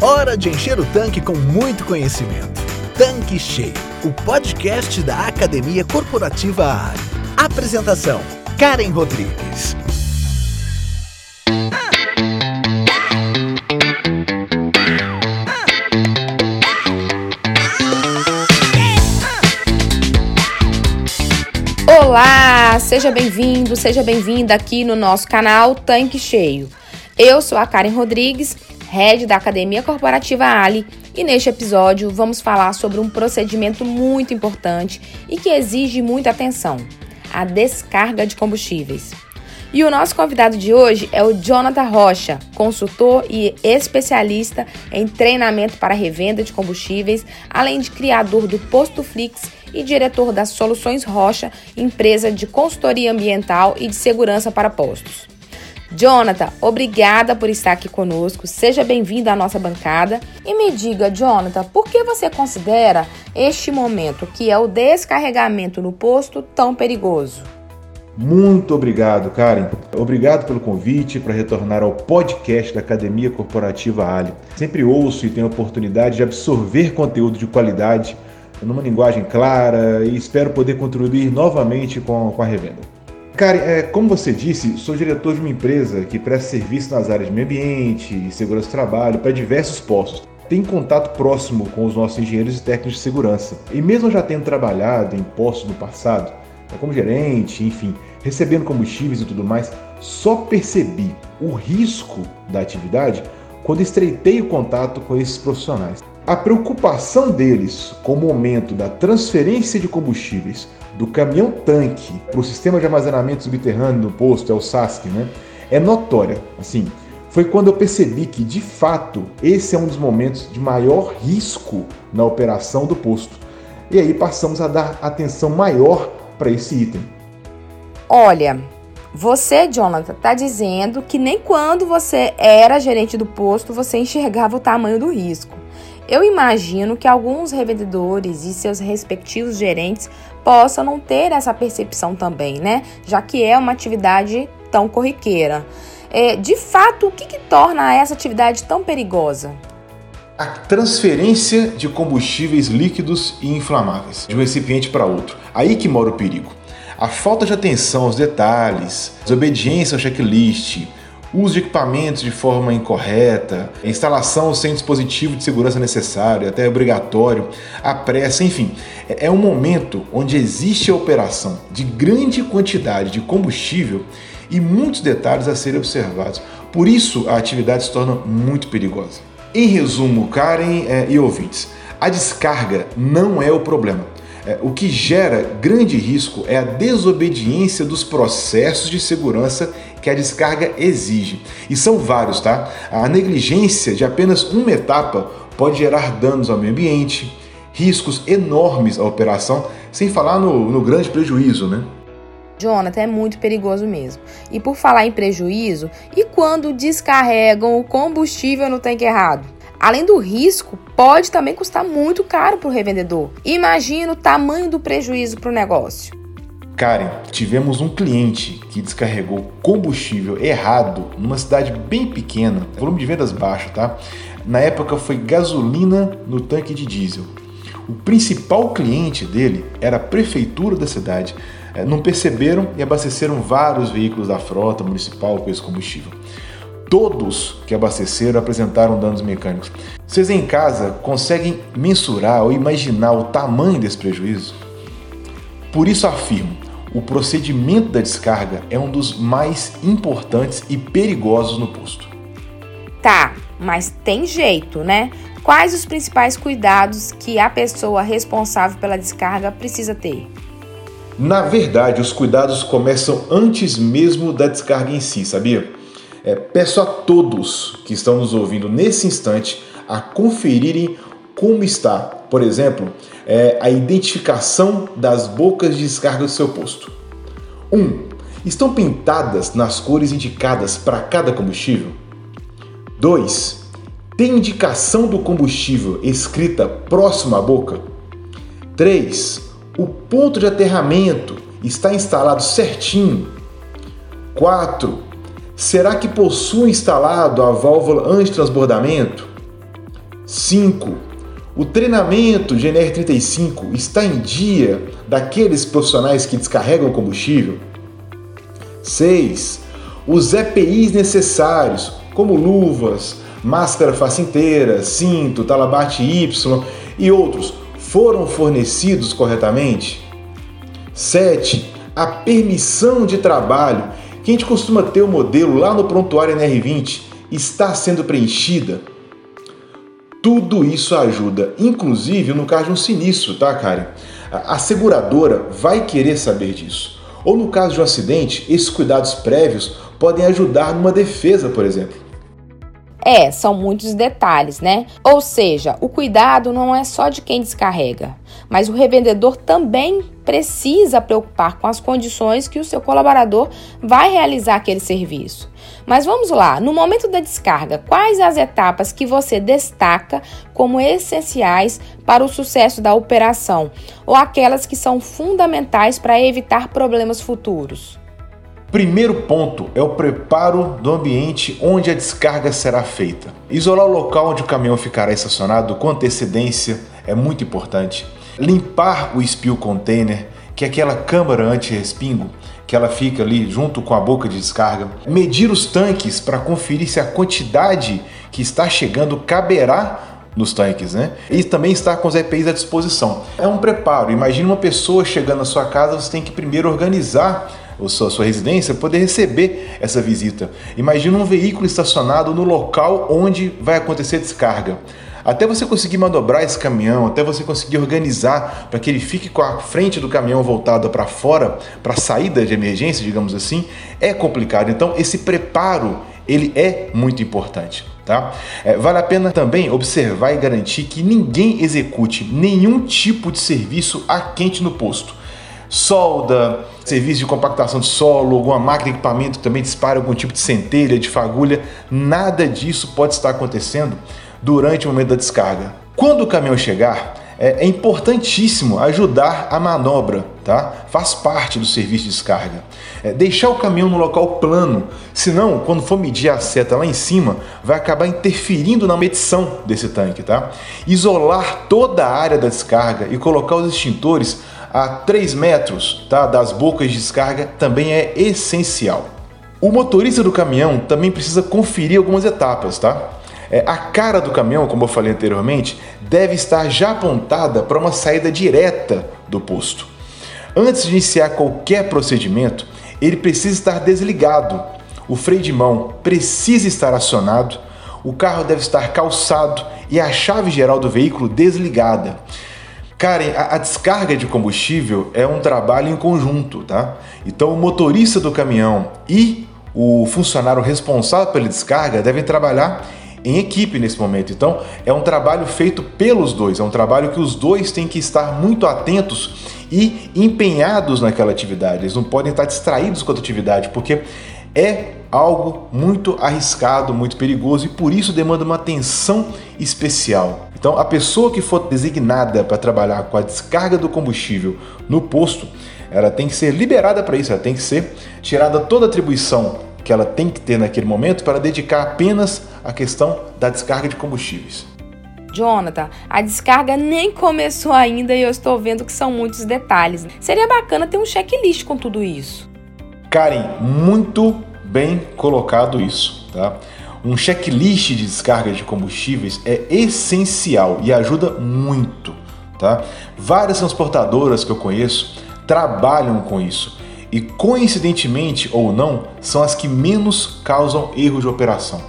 Hora de encher o tanque com muito conhecimento. Tanque Cheio, o podcast da Academia Corporativa ARI. Apresentação: Karen Rodrigues. Olá, seja bem-vindo, seja bem-vinda aqui no nosso canal Tanque Cheio. Eu sou a Karen Rodrigues, head da Academia Corporativa Ali, e neste episódio vamos falar sobre um procedimento muito importante e que exige muita atenção: a descarga de combustíveis. E o nosso convidado de hoje é o Jonathan Rocha, consultor e especialista em treinamento para revenda de combustíveis, além de criador do Posto Flix e diretor das Soluções Rocha, empresa de consultoria ambiental e de segurança para postos. Jonathan, obrigada por estar aqui conosco. Seja bem-vindo à nossa bancada. E me diga, Jonathan, por que você considera este momento, que é o descarregamento no posto, tão perigoso? Muito obrigado, Karen. Obrigado pelo convite para retornar ao podcast da Academia Corporativa Ali. Sempre ouço e tenho a oportunidade de absorver conteúdo de qualidade numa linguagem clara e espero poder contribuir novamente com, com a revenda. Karen, é, como você disse, sou diretor de uma empresa que presta serviço nas áreas de meio ambiente e segurança do trabalho para diversos postos. Tenho contato próximo com os nossos engenheiros e técnicos de segurança. E mesmo já tendo trabalhado em postos no passado, né, como gerente, enfim, recebendo combustíveis e tudo mais, só percebi o risco da atividade quando estreitei o contato com esses profissionais. A preocupação deles com o momento da transferência de combustíveis do caminhão-tanque para o sistema de armazenamento subterrâneo do posto, é o SASC, né, é notória. Assim, foi quando eu percebi que, de fato, esse é um dos momentos de maior risco na operação do posto. E aí passamos a dar atenção maior para esse item. Olha, você, Jonathan, está dizendo que nem quando você era gerente do posto você enxergava o tamanho do risco. Eu imagino que alguns revendedores e seus respectivos gerentes possam não ter essa percepção também, né? Já que é uma atividade tão corriqueira. É, de fato, o que, que torna essa atividade tão perigosa? A transferência de combustíveis líquidos e inflamáveis de um recipiente para outro. Aí que mora o perigo. A falta de atenção aos detalhes, desobediência ao checklist, uso de equipamentos de forma incorreta, instalação sem dispositivo de segurança necessário, até obrigatório, a pressa, enfim, é, é um momento onde existe a operação de grande quantidade de combustível e muitos detalhes a serem observados. Por isso, a atividade se torna muito perigosa. Em resumo, Karen é, e ouvintes, a descarga não é o problema. É, o que gera grande risco é a desobediência dos processos de segurança que a descarga exige. E são vários, tá? A negligência de apenas uma etapa pode gerar danos ao meio ambiente, riscos enormes à operação, sem falar no, no grande prejuízo, né? Jonathan, é muito perigoso mesmo. E por falar em prejuízo, e quando descarregam o combustível no tanque errado? Além do risco, pode também custar muito caro para o revendedor. Imagina o tamanho do prejuízo para o negócio. Karen, tivemos um cliente que descarregou combustível errado numa cidade bem pequena, volume de vendas baixo, tá? Na época foi gasolina no tanque de diesel. O principal cliente dele era a prefeitura da cidade. É, não perceberam e abasteceram vários veículos da frota municipal com esse combustível. Todos que abasteceram apresentaram danos mecânicos. Vocês em casa conseguem mensurar ou imaginar o tamanho desse prejuízo? Por isso afirmo, o procedimento da descarga é um dos mais importantes e perigosos no posto. Tá, mas tem jeito, né? Quais os principais cuidados que a pessoa responsável pela descarga precisa ter? Na verdade, os cuidados começam antes mesmo da descarga em si, sabia? É, peço a todos que estão nos ouvindo nesse instante a conferirem como está, por exemplo, é, a identificação das bocas de descarga do seu posto. 1. Um, estão pintadas nas cores indicadas para cada combustível? 2. Tem indicação do combustível escrita próximo à boca? 3. O ponto de aterramento está instalado certinho? 4. Será que possui instalado a válvula anti-transbordamento? 5. O treinamento de NR35 está em dia daqueles profissionais que descarregam combustível? 6. Os EPIs necessários, como luvas, máscara face inteira, cinto, talabarte Y e outros, foram fornecidos corretamente? 7. A permissão de trabalho, que a gente costuma ter o modelo lá no prontuário NR20, está sendo preenchida? Tudo isso ajuda, inclusive no caso de um sinistro, tá, Karen? A seguradora vai querer saber disso. Ou no caso de um acidente, esses cuidados prévios podem ajudar numa defesa, por exemplo. É, são muitos detalhes, né? Ou seja, o cuidado não é só de quem descarrega, mas o revendedor também precisa preocupar com as condições que o seu colaborador vai realizar aquele serviço. Mas vamos lá, no momento da descarga, quais as etapas que você destaca como essenciais para o sucesso da operação ou aquelas que são fundamentais para evitar problemas futuros? Primeiro ponto é o preparo do ambiente onde a descarga será feita. Isolar o local onde o caminhão ficará estacionado com antecedência é muito importante. Limpar o spill container, que é aquela câmara anti-respingo, que ela fica ali junto com a boca de descarga. Medir os tanques para conferir se a quantidade que está chegando caberá nos tanques, né? E também estar com os EPIs à disposição. É um preparo. Imagine uma pessoa chegando na sua casa, você tem que primeiro organizar a sua, sua residência poder receber essa visita. Imagina um veículo estacionado no local onde vai acontecer a descarga. Até você conseguir manobrar esse caminhão, até você conseguir organizar para que ele fique com a frente do caminhão voltada para fora, para saída de emergência, digamos assim, é complicado. Então, esse preparo ele é muito importante. Tá? É, vale a pena também observar e garantir que ninguém execute nenhum tipo de serviço a quente no posto solda, serviço de compactação de solo, alguma máquina equipamento que também dispara algum tipo de centelha, de fagulha, nada disso pode estar acontecendo durante o momento da descarga. Quando o caminhão chegar, é, é importantíssimo ajudar a manobra, tá? Faz parte do serviço de descarga. É, deixar o caminhão no local plano, senão, quando for medir a seta lá em cima, vai acabar interferindo na medição desse tanque, tá? Isolar toda a área da descarga e colocar os extintores a 3 metros tá, das bocas de descarga também é essencial. O motorista do caminhão também precisa conferir algumas etapas, tá? É, a cara do caminhão, como eu falei anteriormente, deve estar já apontada para uma saída direta do posto. Antes de iniciar qualquer procedimento, ele precisa estar desligado. O freio de mão precisa estar acionado, o carro deve estar calçado e a chave geral do veículo desligada. Karen, a, a, descarga de combustível é um trabalho em conjunto, tá? Então o motorista do caminhão e o funcionário responsável pela descarga devem trabalhar em equipe nesse momento. Então é um trabalho feito pelos dois, é um trabalho que os dois têm que estar muito atentos e empenhados naquela atividade. Eles não podem estar distraídos com a atividade, porque é algo muito arriscado, muito perigoso e por isso demanda uma atenção especial. Então, a pessoa que for designada para trabalhar com a descarga do combustível no posto, ela tem que ser liberada para isso, ela tem que ser tirada toda a atribuição que ela tem que ter naquele momento para dedicar apenas à questão da descarga de combustíveis. Jonathan, a descarga nem começou ainda e eu estou vendo que são muitos detalhes. Seria bacana ter um checklist com tudo isso. Karen, muito bem colocado isso, tá? Um checklist de descarga de combustíveis é essencial e ajuda muito, tá? Várias transportadoras que eu conheço trabalham com isso e coincidentemente ou não são as que menos causam erro de operação.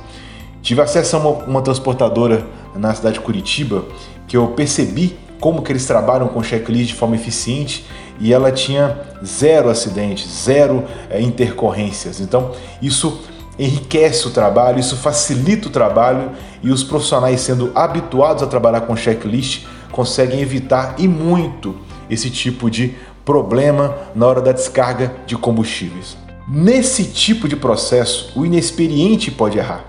Tive acesso a uma, uma transportadora na cidade de Curitiba que eu percebi como que eles trabalham com checklist de forma eficiente e ela tinha zero acidentes, zero é, intercorrências. Então, isso enriquece o trabalho, isso facilita o trabalho e os profissionais sendo habituados a trabalhar com checklist conseguem evitar e muito esse tipo de problema na hora da descarga de combustíveis. Nesse tipo de processo, o inexperiente pode errar.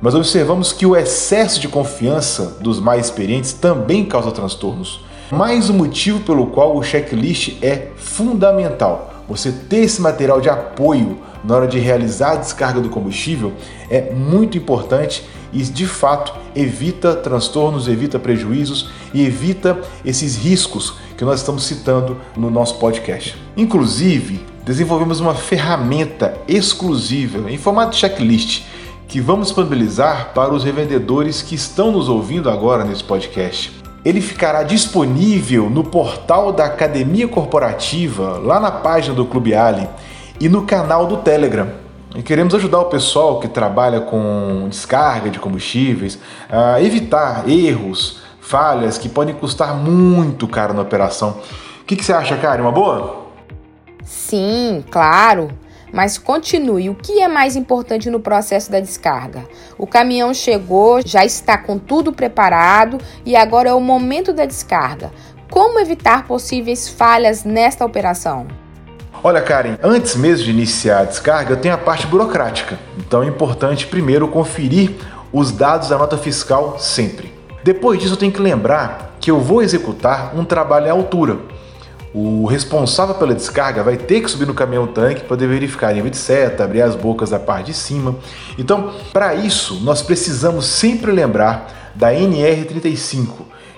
Mas observamos que o excesso de confiança dos mais experientes também causa transtornos. Mais um motivo pelo qual o checklist é fundamental. Você ter esse material de apoio na hora de realizar a descarga do combustível é muito importante e de fato evita transtornos, evita prejuízos e evita esses riscos que nós estamos citando no nosso podcast. Inclusive, desenvolvemos uma ferramenta exclusiva em formato checklist que vamos disponibilizar para os revendedores que estão nos ouvindo agora nesse podcast. Ele ficará disponível no portal da Academia Corporativa, lá na página do Clube Ali e no canal do Telegram. E queremos ajudar o pessoal que trabalha com descarga de combustíveis a evitar erros, falhas que podem custar muito caro na operação. O que, que você acha, Karen? Uma boa? Sim, claro. Mas continue. O que é mais importante no processo da descarga? O caminhão chegou, já está com tudo preparado e agora é o momento da descarga. Como evitar possíveis falhas nesta operação? Olha, Karen, antes mesmo de iniciar a descarga, tem a parte burocrática. Então é importante primeiro conferir os dados da nota fiscal sempre. Depois disso, eu tenho que lembrar que eu vou executar um trabalho à altura. O responsável pela descarga vai ter que subir no caminhão tanque para poder verificar nível de seta, abrir as bocas da parte de cima. Então, para isso, nós precisamos sempre lembrar da NR35,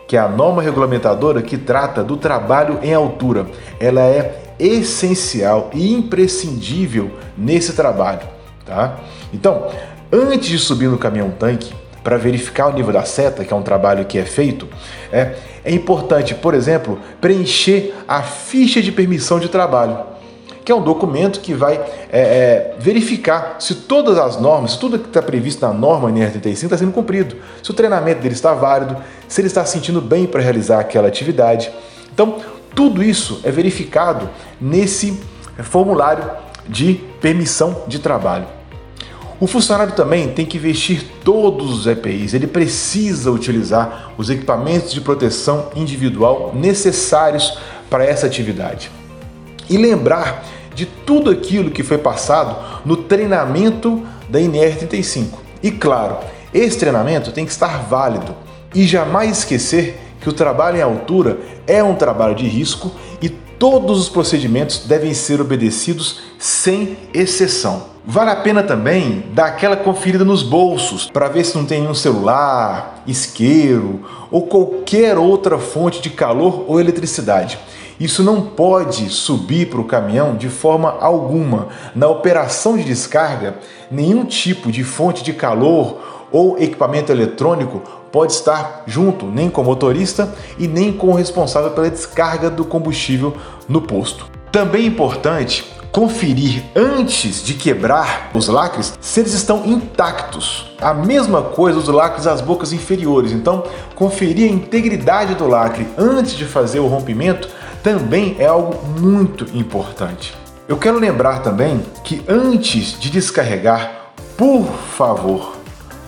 que é a norma regulamentadora que trata do trabalho em altura. Ela é essencial e imprescindível nesse trabalho, tá? Então, antes de subir no caminhão tanque para verificar o nível da seta, que é um trabalho que é feito, é, é importante, por exemplo, preencher a ficha de permissão de trabalho, que é um documento que vai é, é, verificar se todas as normas, se tudo que está previsto na norma NR35 está sendo cumprido, se o treinamento dele está válido, se ele está se sentindo bem para realizar aquela atividade. Então, tudo isso é verificado nesse formulário de permissão de trabalho. O funcionário também tem que vestir todos os EPIs, ele precisa utilizar os equipamentos de proteção individual necessários para essa atividade. E lembrar de tudo aquilo que foi passado no treinamento da INR35. E claro, esse treinamento tem que estar válido e jamais esquecer que o trabalho em altura é um trabalho de risco e todos os procedimentos devem ser obedecidos sem exceção. Vale a pena também dar aquela conferida nos bolsos para ver se não tem nenhum celular, isqueiro ou qualquer outra fonte de calor ou eletricidade. Isso não pode subir para o caminhão de forma alguma. Na operação de descarga, nenhum tipo de fonte de calor ou equipamento eletrônico pode estar junto nem com o motorista e nem com o responsável pela descarga do combustível no posto. Também é importante conferir antes de quebrar os lacres se eles estão intactos. A mesma coisa os lacres das bocas inferiores. Então, conferir a integridade do lacre antes de fazer o rompimento também é algo muito importante. Eu quero lembrar também que antes de descarregar, por favor,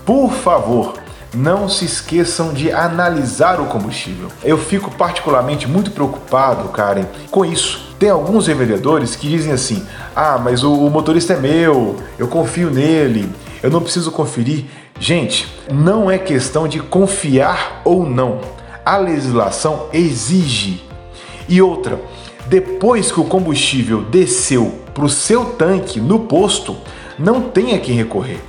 por favor, não se esqueçam de analisar o combustível. Eu fico particularmente muito preocupado, Karen, com isso. Tem alguns revendedores que dizem assim: ah, mas o, motorista é meu, eu confio nele, eu não preciso conferir. Gente, não é questão de confiar ou não. A legislação exige. E outra, depois que o combustível desceu para o seu tanque no posto, não tem a quem recorrer.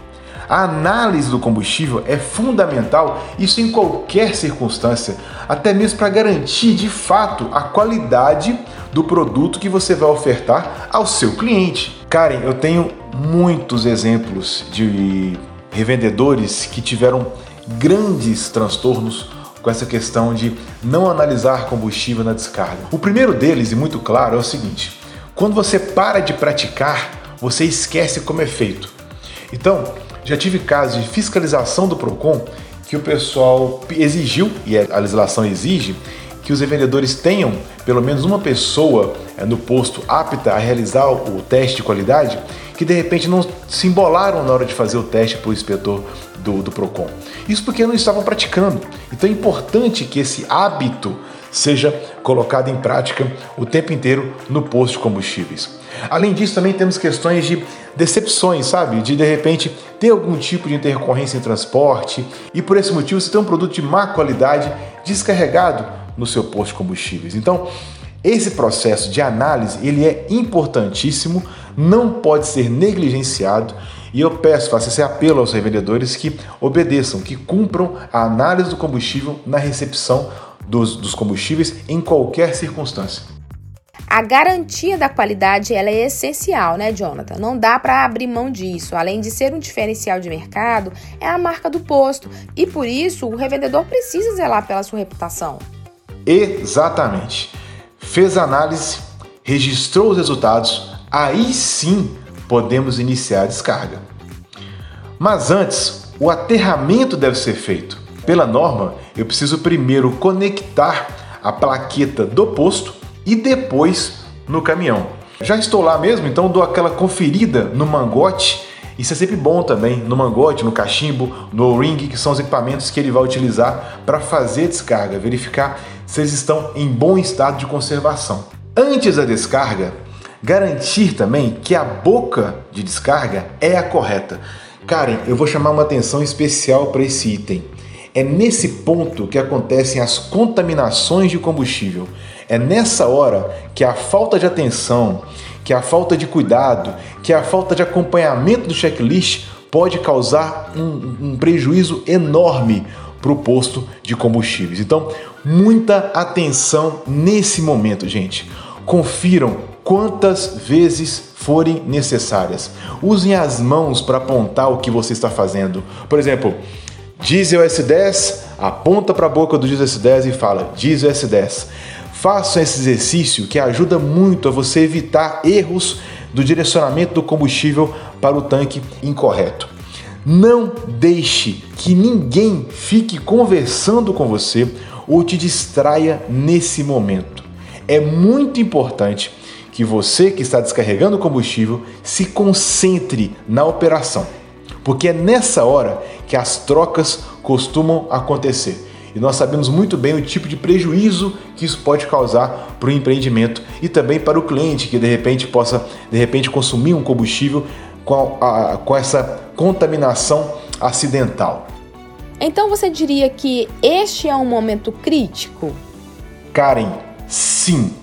A análise do combustível é fundamental, isso em qualquer circunstância, até mesmo para garantir de fato a qualidade do produto que você vai ofertar ao seu cliente. Karen, eu tenho muitos exemplos de revendedores que tiveram grandes transtornos com essa questão de não analisar combustível na descarga. O primeiro deles, e muito claro, é o seguinte: quando você para de praticar, você esquece como é feito. Então, já tive casos de fiscalização do PROCON que o pessoal exigiu, e a legislação exige, que os revendedores tenham pelo menos uma pessoa eh, no posto apta a realizar o teste de qualidade, que de repente não se embolaram na hora de fazer o teste para o inspetor do, do PROCON. Isso porque não estavam praticando. Então é importante que esse hábito seja colocado em prática o tempo inteiro no posto de combustíveis. Além disso, também temos questões de decepções, sabe? De de repente ter algum tipo de intercorrência em transporte e por esse motivo você tem um produto de má qualidade descarregado no seu posto de combustíveis. Então, esse processo de análise ele é importantíssimo, não pode ser negligenciado E eu peço, faço esse apelo aos revendedores que obedeçam, que cumpram a análise do combustível na recepção dos, dos combustíveis em qualquer circunstância. A garantia da qualidade ela é essencial, né, Jonathan? Não dá para abrir mão disso. Além de ser um diferencial de mercado, é a marca do posto e por isso o revendedor precisa zelar pela sua reputação. Exatamente. Fez a análise, registrou os resultados, aí sim podemos iniciar a descarga. Mas antes, o aterramento deve ser feito. Pela norma, eu preciso primeiro conectar a plaqueta do posto e depois no caminhão. Já estou lá mesmo, então dou aquela conferida no mangote. Isso é sempre bom também, no mangote, no cachimbo, no ring, que são os equipamentos que ele vai utilizar para fazer a descarga, verificar se eles estão em bom estado de conservação. Antes da descarga, garantir também que a boca de descarga é a correta. Karen, eu vou chamar uma atenção especial para esse item. É nesse ponto que acontecem as contaminações de combustível. É nessa hora que a falta de atenção, que a falta de cuidado, que a falta de acompanhamento do checklist pode causar um, um prejuízo enorme para o posto de combustíveis. Então, muita atenção nesse momento, gente. Confiram quantas vezes forem necessárias. Usem as mãos para apontar o que você está fazendo. Por exemplo, diesel S10, aponta para a boca do diesel S10 e fala diesel S10. Faça esse exercício que ajuda muito a você evitar erros do direcionamento do combustível para o tanque incorreto. Não deixe que ninguém fique conversando com você ou te distraia nesse momento. É muito importante que você que está descarregando o combustível se concentre na operação, porque é nessa hora que as trocas costumam acontecer. E nós sabemos muito bem o tipo de prejuízo que isso pode causar para o empreendimento e também para o cliente que de repente possa de repente consumir um combustível com, a, com essa contaminação acidental. Então você diria que este é um momento crítico? Karen, sim,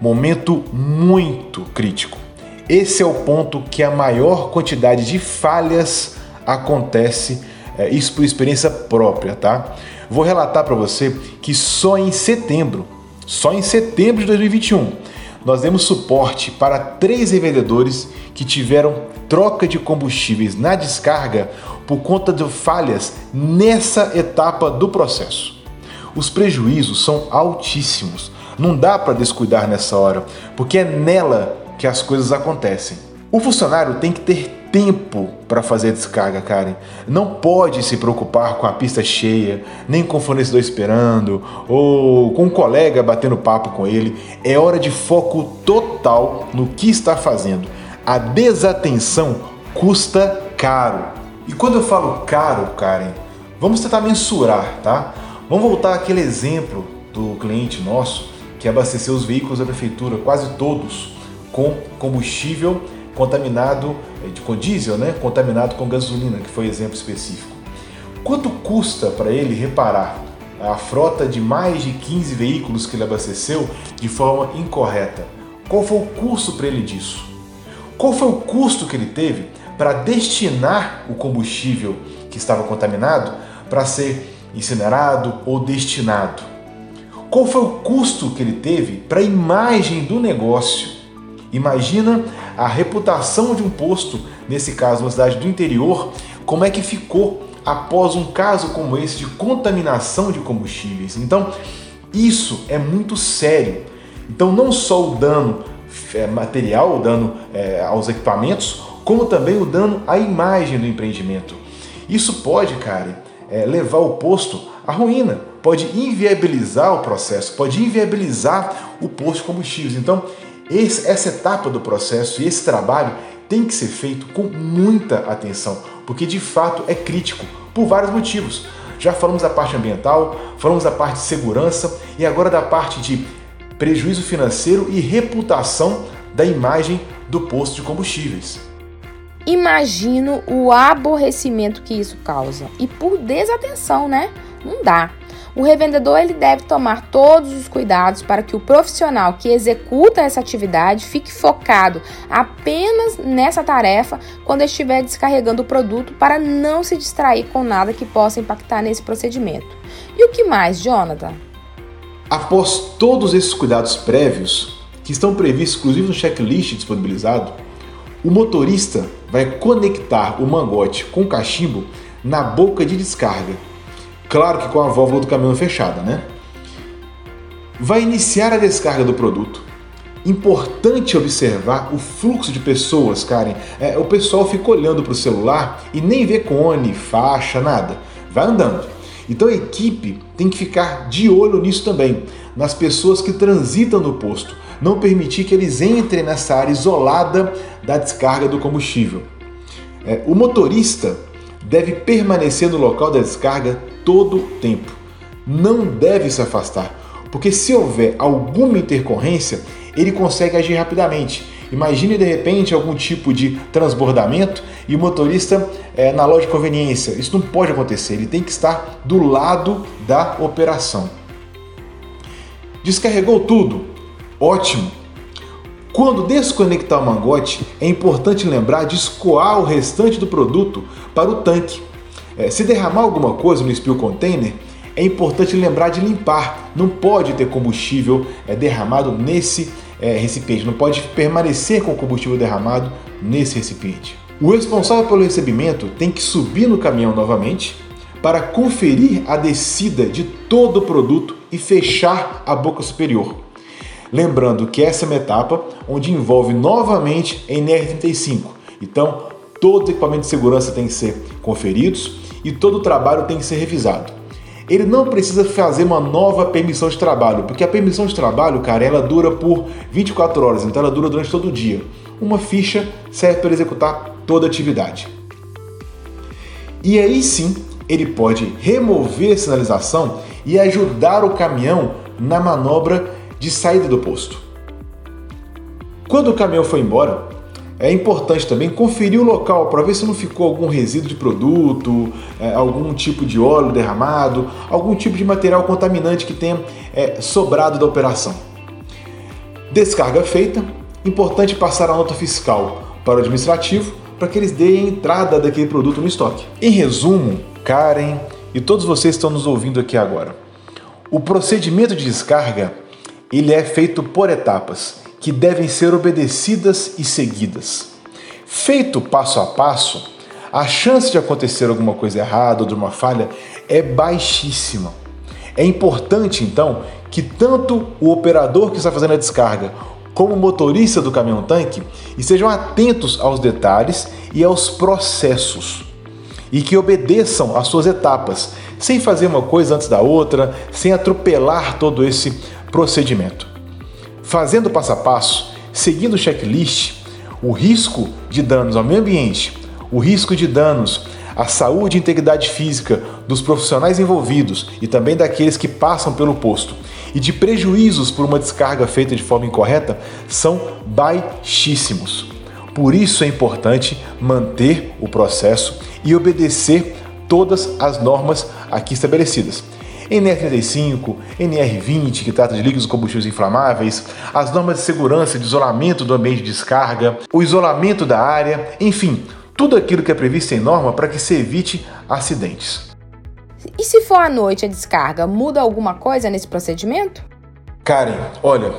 momento muito crítico. Esse é o ponto que a maior quantidade de falhas acontece, é, isso por experiência própria, tá? Vou relatar para você que só em setembro, só em setembro de 2021, nós demos suporte para três revendedores que tiveram troca de combustíveis na descarga por conta de falhas nessa etapa do processo. Os prejuízos são altíssimos. Não dá para descuidar nessa hora, porque é nela que as coisas acontecem. O funcionário tem que ter tempo para fazer a descarga, Karen. Não pode se preocupar com a pista cheia, nem com o fornecedor esperando, ou com um colega batendo papo com ele. É hora de foco total no que está fazendo. A desatenção custa caro. E quando eu falo caro, Karen, vamos tentar mensurar, tá? Vamos voltar àquele exemplo do cliente nosso que abasteceu os veículos da prefeitura, quase todos, com combustível contaminado eh, com diesel, né? contaminado com gasolina, que foi exemplo específico. Quanto custa para ele reparar a frota de mais de 15 veículos que ele abasteceu de forma incorreta? Qual foi o custo para ele disso? Qual foi o custo que ele teve para destinar o combustível que estava contaminado para ser incinerado ou destinado? Qual foi o custo que ele teve para a imagem do negócio? Imagina a reputação de um posto, nesse caso uma cidade do interior, como é que ficou após um caso como esse de contaminação de combustíveis. Então, isso é muito sério. Então, não só o dano é, material, o dano é, aos equipamentos, como também o dano à imagem do empreendimento. Isso pode, cara, é, levar o posto à ruína, pode inviabilizar o processo, pode inviabilizar o posto de combustíveis. Então, esse, essa etapa do processo e esse trabalho tem que ser feito com muita atenção, porque de fato é crítico por vários motivos. Já falamos da parte ambiental, falamos da parte de segurança e agora da parte de prejuízo financeiro e reputação da imagem do posto de combustíveis. Imagino o aborrecimento que isso causa e por desatenção, né? Não dá. O revendedor ele deve tomar todos os cuidados para que o profissional que executa essa atividade fique focado apenas nessa tarefa quando estiver descarregando o produto para não se distrair com nada que possa impactar nesse procedimento. E o que mais, Jonathan? Após todos esses cuidados prévios, que estão previstos inclusive no checklist disponibilizado, o motorista vai conectar o mangote com o cachimbo na boca de descarga. Claro que com a válvula do caminhão fechada, né? Vai iniciar a descarga do produto. Importante observar o fluxo de pessoas, Karen. É, o pessoal fica olhando para o celular e nem vê cone, faixa, nada. Vai andando. Então a equipe tem que ficar de olho nisso também, nas pessoas que transitam no posto, não permitir que eles entrem nessa área isolada da descarga do combustível. É, o motorista deve permanecer no local da descarga todo o tempo. Não deve se afastar, porque se houver alguma intercorrência, ele consegue agir rapidamente. Imagine de repente algum tipo de transbordamento e o motorista é, na loja de conveniência. Isso não pode acontecer, ele tem que estar do lado da operação. Descarregou tudo? Ótimo! Quando desconectar o mangote, é importante lembrar de escoar o restante do produto para o tanque. É, se derramar alguma coisa no spill container, é importante lembrar de limpar. Não pode ter combustível é, derramado nesse é, recipiente, não pode permanecer com o combustível derramado nesse recipiente. O responsável pelo recebimento tem que subir no caminhão novamente para conferir a descida de todo o produto e fechar a boca superior. Lembrando que essa é uma etapa onde envolve novamente NR35. Então, todo equipamento de segurança tem que ser conferidos e todo o trabalho tem que ser revisado. Ele não precisa fazer uma nova permissão de trabalho, porque a permissão de trabalho, cara, ela dura por 24 horas, então ela dura durante todo o dia. Uma ficha serve para executar toda a atividade. E aí sim, ele pode remover a sinalização e ajudar o caminhão na manobra de saída do posto. Quando o caminhão foi embora, é importante também conferir o local para ver se não ficou algum resíduo de produto, é, algum tipo de óleo derramado, algum tipo de material contaminante que tenha é, sobrado da operação. Descarga feita, importante passar a nota fiscal para o administrativo para que eles deem entrada daquele produto no estoque. Em resumo, Karen e todos vocês estão nos ouvindo aqui agora, o procedimento de descarga ele é feito por etapas que devem ser obedecidas e seguidas. Feito passo a passo, a chance de acontecer alguma coisa errada ou de uma falha é baixíssima. É importante então que tanto o operador que está fazendo a descarga como o motorista do caminhão-tanque estejam atentos aos detalhes e aos processos e que obedeçam às suas etapas, sem fazer uma coisa antes da outra, sem atropelar todo esse procedimento. Fazendo passo a passo, seguindo o checklist, o risco de danos ao meio ambiente, o risco de danos à saúde e integridade física dos profissionais envolvidos e também daqueles que passam pelo posto e de prejuízos por uma descarga feita de forma incorreta são baixíssimos. Por isso é importante manter o processo e obedecer todas as normas aqui estabelecidas. NR35, NR20, que trata de líquidos combustíveis inflamáveis, as normas de segurança de isolamento do ambiente de descarga, o isolamento da área, enfim, tudo aquilo que é previsto em norma para que se evite acidentes. E se for à noite a descarga, muda alguma coisa nesse procedimento? Karen, olha,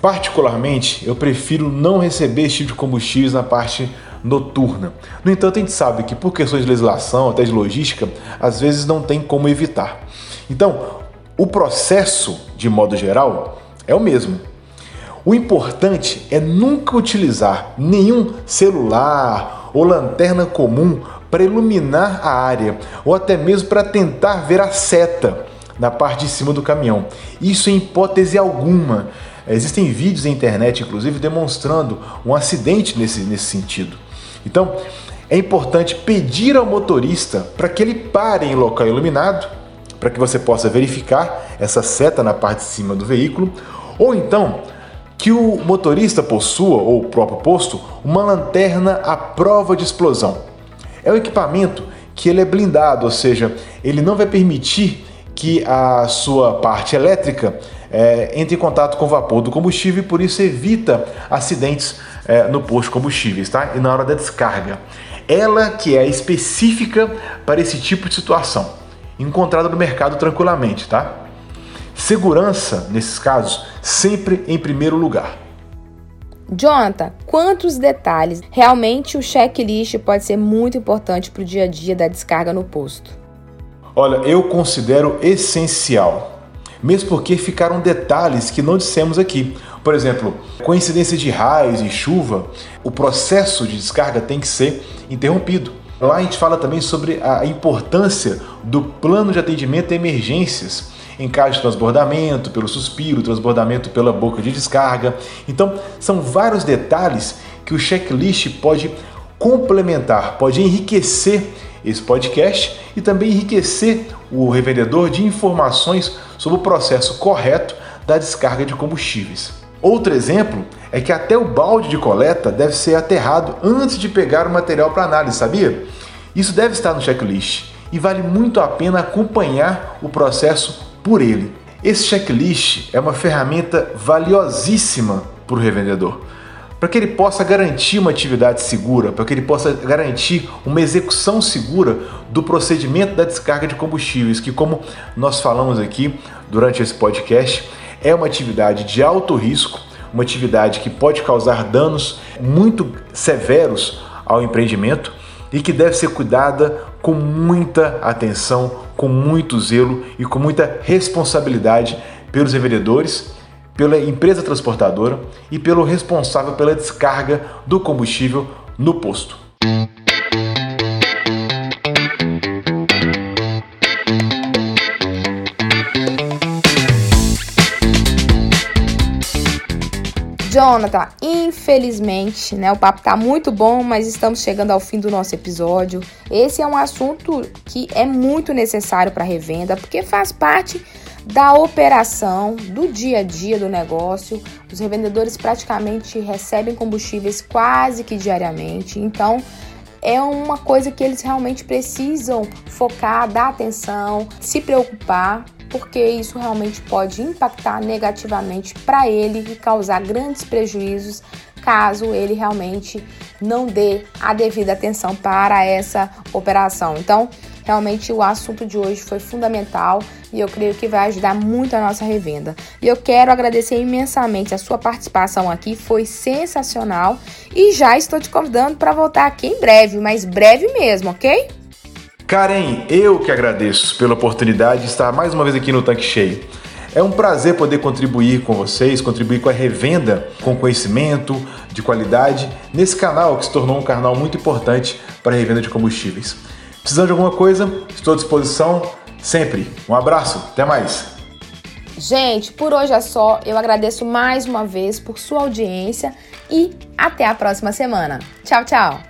particularmente eu prefiro não receber esse tipo de combustíveis na parte noturna. No entanto, a gente sabe que por questões de legislação, até de logística, às vezes não tem como evitar. Então, o processo, de modo geral, é o mesmo. O importante é nunca utilizar nenhum celular ou lanterna comum para iluminar a área ou até mesmo para tentar ver a seta na parte de cima do caminhão. Isso em hipótese alguma. Existem vídeos na internet, inclusive, demonstrando um acidente nesse, nesse sentido. Então, é importante pedir ao motorista para que ele pare em local iluminado, para que você possa verificar essa seta na parte de cima do veículo, ou então que o motorista possua, ou o próprio posto, uma lanterna à prova de explosão. É um equipamento que ele é blindado, ou seja, ele não vai permitir que a sua parte elétrica é, entre em contato com o vapor do combustível e por isso evita acidentes é, no posto de combustíveis, tá? E na hora da descarga. Ela que é específica para esse tipo de situação, encontrada no mercado tranquilamente, tá? Segurança, nesses casos, sempre em primeiro lugar. Jonathan, quantos detalhes? Realmente o checklist pode ser muito importante para o dia a dia da descarga no posto. Olha, eu considero essencial, mesmo porque ficaram detalhes que não dissemos aqui. Por exemplo, coincidência de raios e chuva, o processo de descarga tem que ser interrompido. Lá a gente fala também sobre a importância do plano de atendimento a emergências em caso de transbordamento, pelo suspiro, transbordamento pela boca de descarga. Então, são vários detalhes que o checklist pode complementar, pode enriquecer esse podcast e também enriquecer o revendedor de informações sobre o processo correto da descarga de combustíveis. Outro exemplo é que até o balde de coleta deve ser aterrado antes de pegar o material para análise, sabia? Isso deve estar no checklist e vale muito a pena acompanhar o processo por ele. Esse checklist é uma ferramenta valiosíssima para o revendedor, para que ele possa garantir uma atividade segura, para que ele possa garantir uma execução segura do procedimento da descarga de combustíveis, que, como nós falamos aqui durante esse podcast, é uma atividade de alto risco, uma atividade que pode causar danos muito severos ao empreendimento e que deve ser cuidada com muita atenção, com muito zelo e com muita responsabilidade pelos revendedores, pela empresa transportadora e pelo responsável pela descarga do combustível no posto. Jonathan, infelizmente, né, o papo tá muito bom, mas estamos chegando ao fim do nosso episódio. Esse é um assunto que é muito necessário para revenda, porque faz parte da operação, do dia a dia do negócio. Os revendedores praticamente recebem combustíveis quase que diariamente, então é uma coisa que eles realmente precisam focar, dar atenção, se preocupar porque isso realmente pode impactar negativamente para ele e causar grandes prejuízos caso ele realmente não dê a devida atenção para essa operação. Então, realmente o assunto de hoje foi fundamental e eu creio que vai ajudar muito a nossa revenda. E eu quero agradecer imensamente a sua participação aqui, foi sensacional e já estou te convidando para voltar aqui em breve, mas breve mesmo, ok? Karen, eu que agradeço pela oportunidade de estar mais uma vez aqui no Tanque Cheio. É um prazer poder contribuir com vocês, contribuir com a revenda, com conhecimento de qualidade, nesse canal que se tornou um canal muito importante para a revenda de combustíveis. Precisando de alguma coisa, estou à disposição sempre. Um abraço, até mais. Gente, por hoje é só. Eu agradeço mais uma vez por sua audiência e até a próxima semana. Tchau, tchau.